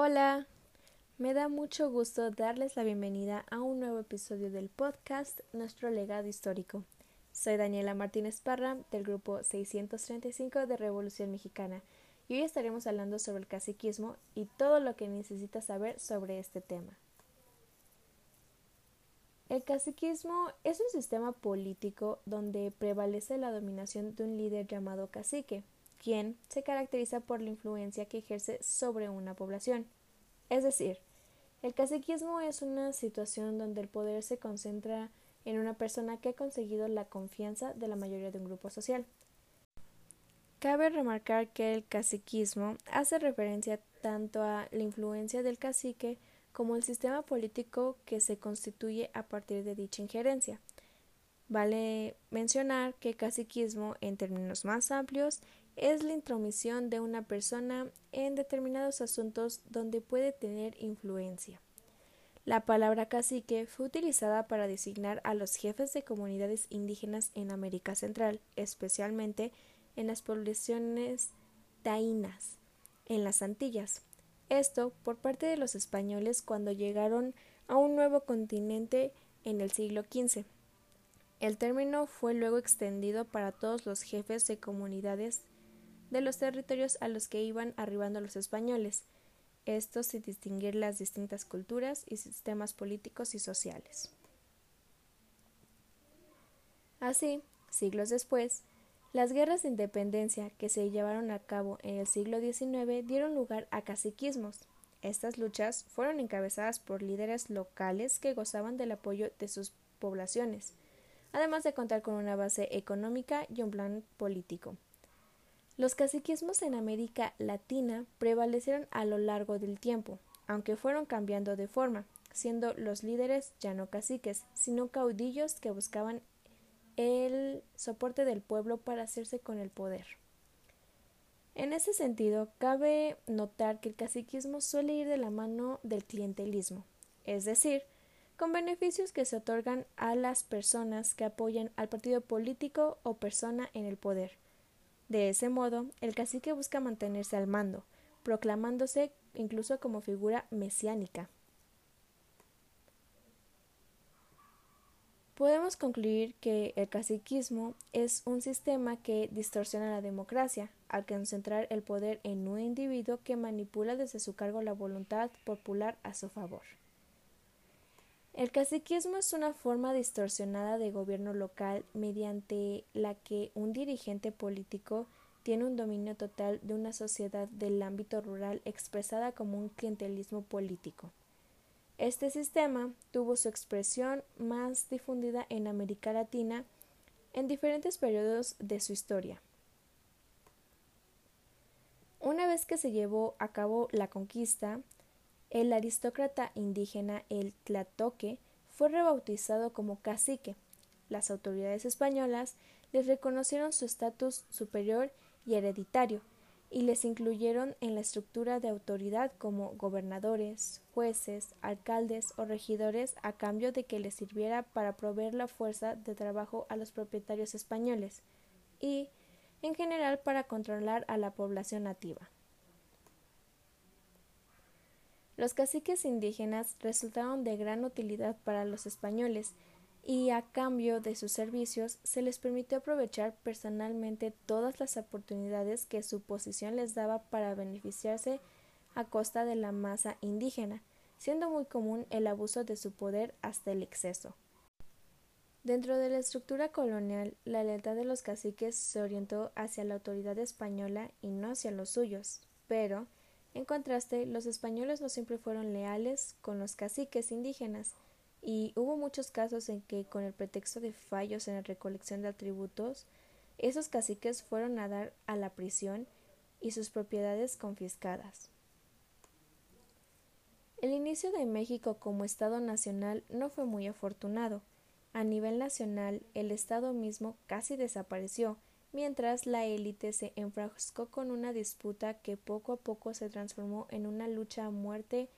Hola, me da mucho gusto darles la bienvenida a un nuevo episodio del podcast Nuestro legado histórico. Soy Daniela Martínez Parra del grupo 635 de Revolución Mexicana y hoy estaremos hablando sobre el caciquismo y todo lo que necesitas saber sobre este tema. El caciquismo es un sistema político donde prevalece la dominación de un líder llamado cacique, quien se caracteriza por la influencia que ejerce sobre una población. Es decir, el caciquismo es una situación donde el poder se concentra en una persona que ha conseguido la confianza de la mayoría de un grupo social. Cabe remarcar que el caciquismo hace referencia tanto a la influencia del cacique como el sistema político que se constituye a partir de dicha injerencia. Vale mencionar que caciquismo, en términos más amplios, es la intromisión de una persona en determinados asuntos donde puede tener influencia. La palabra cacique fue utilizada para designar a los jefes de comunidades indígenas en América Central, especialmente en las poblaciones taínas, en las Antillas. Esto por parte de los españoles cuando llegaron a un nuevo continente en el siglo XV. El término fue luego extendido para todos los jefes de comunidades de los territorios a los que iban arribando los españoles, esto sin distinguir las distintas culturas y sistemas políticos y sociales. Así, siglos después, las guerras de independencia que se llevaron a cabo en el siglo XIX dieron lugar a caciquismos. Estas luchas fueron encabezadas por líderes locales que gozaban del apoyo de sus poblaciones, además de contar con una base económica y un plan político. Los caciquismos en América Latina prevalecieron a lo largo del tiempo, aunque fueron cambiando de forma, siendo los líderes ya no caciques, sino caudillos que buscaban el soporte del pueblo para hacerse con el poder. En ese sentido, cabe notar que el caciquismo suele ir de la mano del clientelismo, es decir, con beneficios que se otorgan a las personas que apoyan al partido político o persona en el poder, de ese modo, el cacique busca mantenerse al mando, proclamándose incluso como figura mesiánica. Podemos concluir que el caciquismo es un sistema que distorsiona la democracia, al concentrar el poder en un individuo que manipula desde su cargo la voluntad popular a su favor. El caciquismo es una forma distorsionada de gobierno local mediante la que un dirigente político tiene un dominio total de una sociedad del ámbito rural expresada como un clientelismo político. Este sistema tuvo su expresión más difundida en América Latina en diferentes periodos de su historia. Una vez que se llevó a cabo la conquista, el aristócrata indígena el Tlatoque fue rebautizado como cacique. Las autoridades españolas les reconocieron su estatus superior y hereditario y les incluyeron en la estructura de autoridad como gobernadores, jueces, alcaldes o regidores a cambio de que les sirviera para proveer la fuerza de trabajo a los propietarios españoles y, en general, para controlar a la población nativa. Los caciques indígenas resultaron de gran utilidad para los españoles y a cambio de sus servicios se les permitió aprovechar personalmente todas las oportunidades que su posición les daba para beneficiarse a costa de la masa indígena, siendo muy común el abuso de su poder hasta el exceso. Dentro de la estructura colonial, la lealtad de los caciques se orientó hacia la autoridad española y no hacia los suyos, pero en contraste, los españoles no siempre fueron leales con los caciques indígenas, y hubo muchos casos en que, con el pretexto de fallos en la recolección de atributos, esos caciques fueron a dar a la prisión y sus propiedades confiscadas. El inicio de México como Estado nacional no fue muy afortunado. A nivel nacional, el Estado mismo casi desapareció, mientras la élite se enfrascó con una disputa que poco a poco se transformó en una lucha a muerte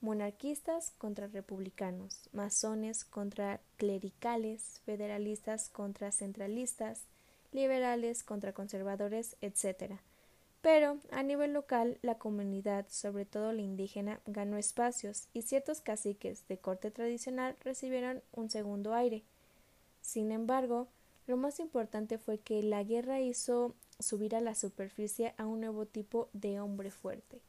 monarquistas contra republicanos, masones contra clericales, federalistas contra centralistas, liberales contra conservadores, etc. Pero a nivel local, la comunidad, sobre todo la indígena, ganó espacios y ciertos caciques de corte tradicional recibieron un segundo aire. Sin embargo, lo más importante fue que la guerra hizo subir a la superficie a un nuevo tipo de hombre fuerte,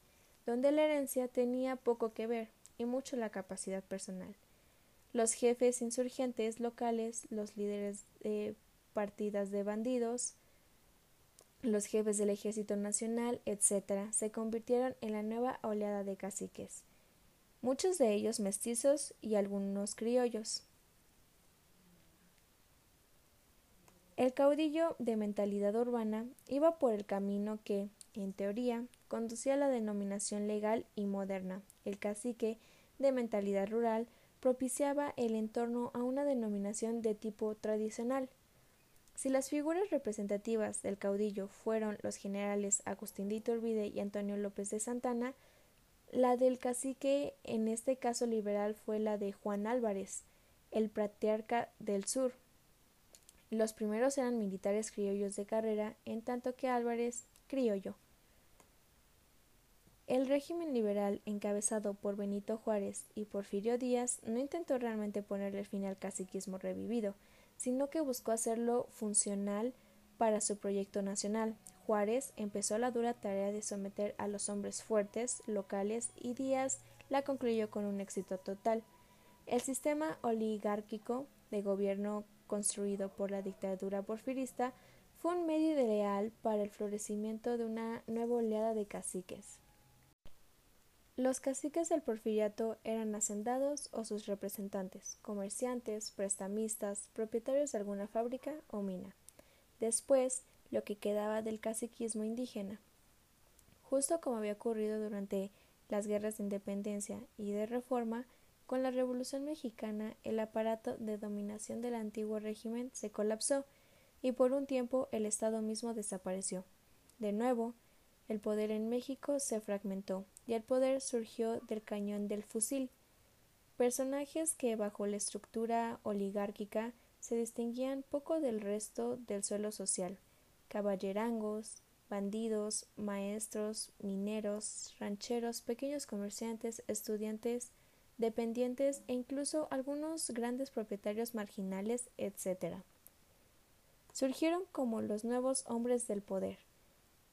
donde la herencia tenía poco que ver y mucho la capacidad personal. Los jefes insurgentes locales, los líderes de partidas de bandidos, los jefes del Ejército Nacional, etc., se convirtieron en la nueva oleada de caciques, muchos de ellos mestizos y algunos criollos. El caudillo de mentalidad urbana iba por el camino que, en teoría, conducía a la denominación legal y moderna. El cacique de mentalidad rural propiciaba el entorno a una denominación de tipo tradicional, si las figuras representativas del caudillo fueron los generales Agustín de Iturbide y Antonio López de Santana, la del cacique, en este caso liberal, fue la de Juan Álvarez, el patriarca del sur. Los primeros eran militares criollos de carrera, en tanto que Álvarez criollo. El régimen liberal, encabezado por Benito Juárez y Porfirio Díaz, no intentó realmente ponerle fin al caciquismo revivido, sino que buscó hacerlo funcional para su proyecto nacional. Juárez empezó la dura tarea de someter a los hombres fuertes locales y Díaz la concluyó con un éxito total. El sistema oligárquico de gobierno construido por la dictadura porfirista fue un medio ideal para el florecimiento de una nueva oleada de caciques. Los caciques del porfiriato eran hacendados o sus representantes, comerciantes, prestamistas, propietarios de alguna fábrica o mina. Después, lo que quedaba del caciquismo indígena. Justo como había ocurrido durante las guerras de independencia y de reforma, con la Revolución mexicana el aparato de dominación del antiguo régimen se colapsó y por un tiempo el Estado mismo desapareció. De nuevo, el poder en México se fragmentó y el poder surgió del cañón del fusil. Personajes que bajo la estructura oligárquica se distinguían poco del resto del suelo social, caballerangos, bandidos, maestros, mineros, rancheros, pequeños comerciantes, estudiantes, dependientes e incluso algunos grandes propietarios marginales, etc. Surgieron como los nuevos hombres del poder,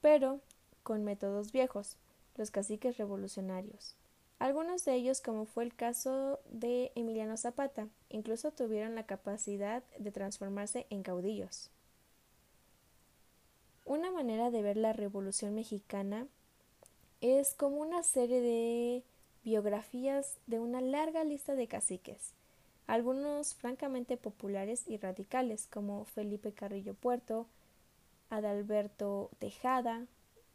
pero con métodos viejos, los caciques revolucionarios. Algunos de ellos, como fue el caso de Emiliano Zapata, incluso tuvieron la capacidad de transformarse en caudillos. Una manera de ver la Revolución mexicana es como una serie de biografías de una larga lista de caciques, algunos francamente populares y radicales, como Felipe Carrillo Puerto, Adalberto Tejada,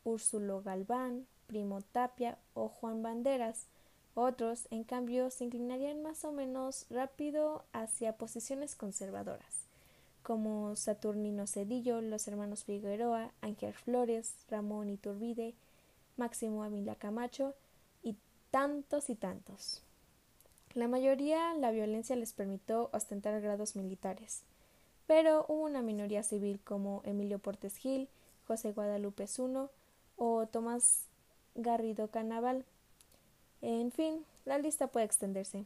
Úrsulo Galván, Primo Tapia o Juan Banderas. Otros, en cambio, se inclinarían más o menos rápido hacia posiciones conservadoras, como Saturnino Cedillo, los hermanos Figueroa, Ángel Flores, Ramón Iturbide, Máximo Ávila Camacho tantos y tantos. La mayoría la violencia les permitió ostentar grados militares, pero hubo una minoría civil como Emilio Portes Gil, José Guadalupe Zuno, o Tomás Garrido Canaval. En fin, la lista puede extenderse.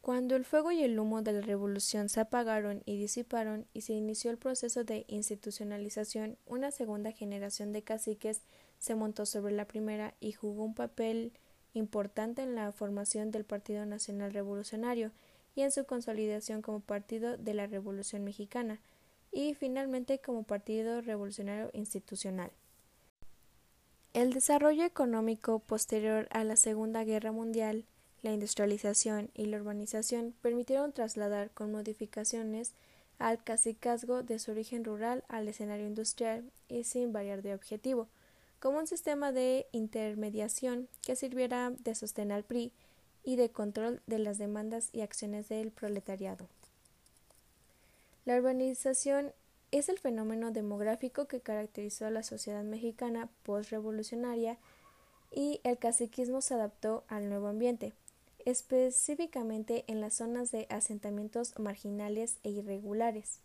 Cuando el fuego y el humo de la revolución se apagaron y disiparon y se inició el proceso de institucionalización, una segunda generación de caciques se montó sobre la primera y jugó un papel importante en la formación del Partido Nacional Revolucionario y en su consolidación como partido de la Revolución Mexicana, y finalmente como Partido Revolucionario Institucional. El desarrollo económico posterior a la Segunda Guerra Mundial, la industrialización y la urbanización permitieron trasladar con modificaciones al cacicazgo de su origen rural al escenario industrial y sin variar de objetivo, como un sistema de intermediación que sirviera de sostén al PRI y de control de las demandas y acciones del proletariado. La urbanización es el fenómeno demográfico que caracterizó a la sociedad mexicana postrevolucionaria y el caciquismo se adaptó al nuevo ambiente, específicamente en las zonas de asentamientos marginales e irregulares.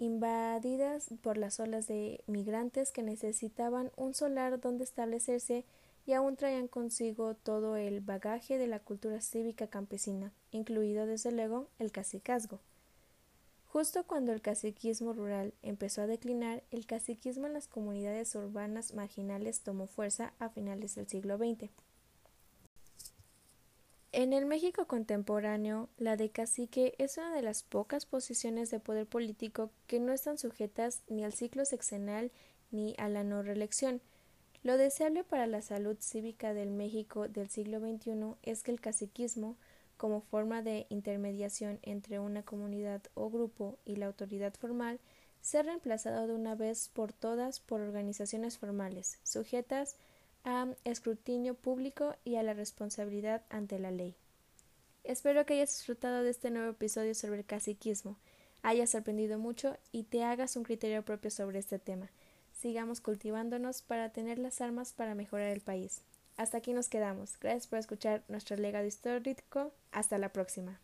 Invadidas por las olas de migrantes que necesitaban un solar donde establecerse y aún traían consigo todo el bagaje de la cultura cívica campesina, incluido desde luego el cacicazgo. Justo cuando el caciquismo rural empezó a declinar, el caciquismo en las comunidades urbanas marginales tomó fuerza a finales del siglo XX. En el México contemporáneo, la de cacique es una de las pocas posiciones de poder político que no están sujetas ni al ciclo sexenal ni a la no reelección. Lo deseable para la salud cívica del México del siglo XXI es que el caciquismo, como forma de intermediación entre una comunidad o grupo y la autoridad formal, sea reemplazado de una vez por todas por organizaciones formales, sujetas a escrutinio público y a la responsabilidad ante la ley. Espero que hayas disfrutado de este nuevo episodio sobre el caciquismo, hayas aprendido mucho y te hagas un criterio propio sobre este tema. Sigamos cultivándonos para tener las armas para mejorar el país. Hasta aquí nos quedamos. Gracias por escuchar nuestro legado histórico. Hasta la próxima.